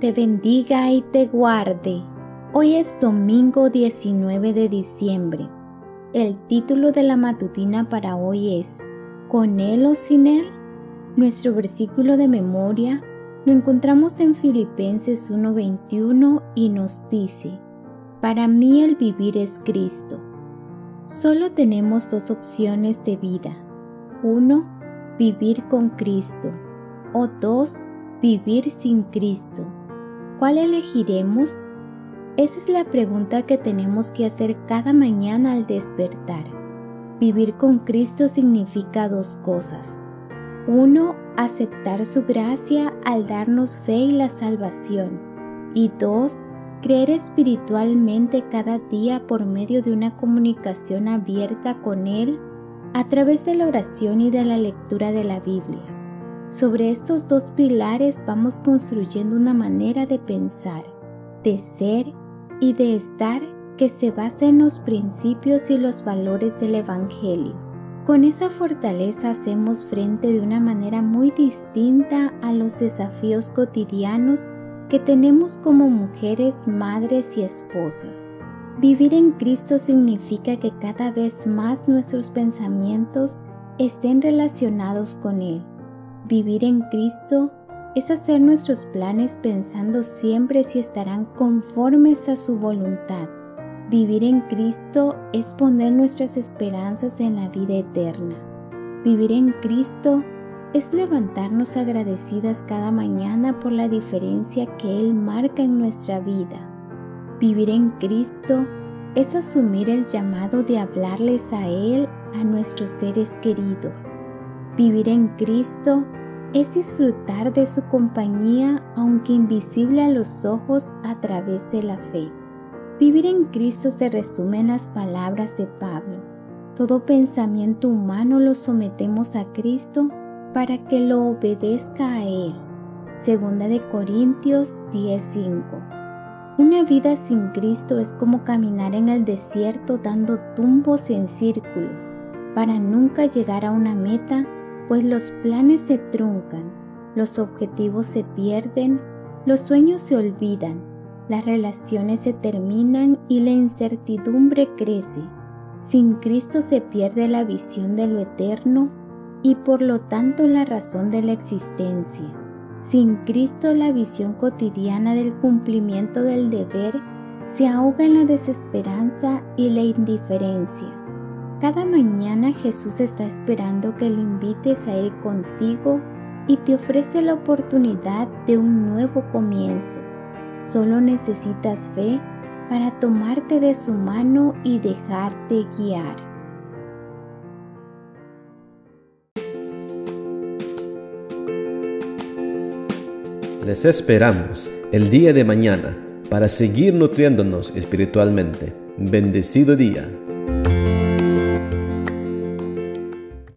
te bendiga y te guarde. Hoy es domingo 19 de diciembre. El título de la matutina para hoy es ¿Con Él o sin Él? Nuestro versículo de memoria lo encontramos en Filipenses 1:21 y nos dice, Para mí el vivir es Cristo. Solo tenemos dos opciones de vida. Uno, vivir con Cristo. O dos, vivir sin Cristo. ¿Cuál elegiremos? Esa es la pregunta que tenemos que hacer cada mañana al despertar. Vivir con Cristo significa dos cosas. Uno, aceptar su gracia al darnos fe y la salvación. Y dos, creer espiritualmente cada día por medio de una comunicación abierta con Él a través de la oración y de la lectura de la Biblia. Sobre estos dos pilares vamos construyendo una manera de pensar, de ser y de estar que se basa en los principios y los valores del Evangelio. Con esa fortaleza hacemos frente de una manera muy distinta a los desafíos cotidianos que tenemos como mujeres, madres y esposas. Vivir en Cristo significa que cada vez más nuestros pensamientos estén relacionados con Él. Vivir en Cristo es hacer nuestros planes pensando siempre si estarán conformes a su voluntad. Vivir en Cristo es poner nuestras esperanzas en la vida eterna. Vivir en Cristo es levantarnos agradecidas cada mañana por la diferencia que Él marca en nuestra vida. Vivir en Cristo es asumir el llamado de hablarles a Él a nuestros seres queridos. Vivir en Cristo es disfrutar de su compañía aunque invisible a los ojos a través de la fe. Vivir en Cristo se resume en las palabras de Pablo. Todo pensamiento humano lo sometemos a Cristo para que lo obedezca a Él. Segunda de Corintios 10:5 una vida sin Cristo es como caminar en el desierto dando tumbos en círculos para nunca llegar a una meta, pues los planes se truncan, los objetivos se pierden, los sueños se olvidan, las relaciones se terminan y la incertidumbre crece. Sin Cristo se pierde la visión de lo eterno y por lo tanto la razón de la existencia. Sin Cristo la visión cotidiana del cumplimiento del deber se ahoga en la desesperanza y la indiferencia. Cada mañana Jesús está esperando que lo invites a ir contigo y te ofrece la oportunidad de un nuevo comienzo. Solo necesitas fe para tomarte de su mano y dejarte guiar. Les esperamos el día de mañana para seguir nutriéndonos espiritualmente. Bendecido día.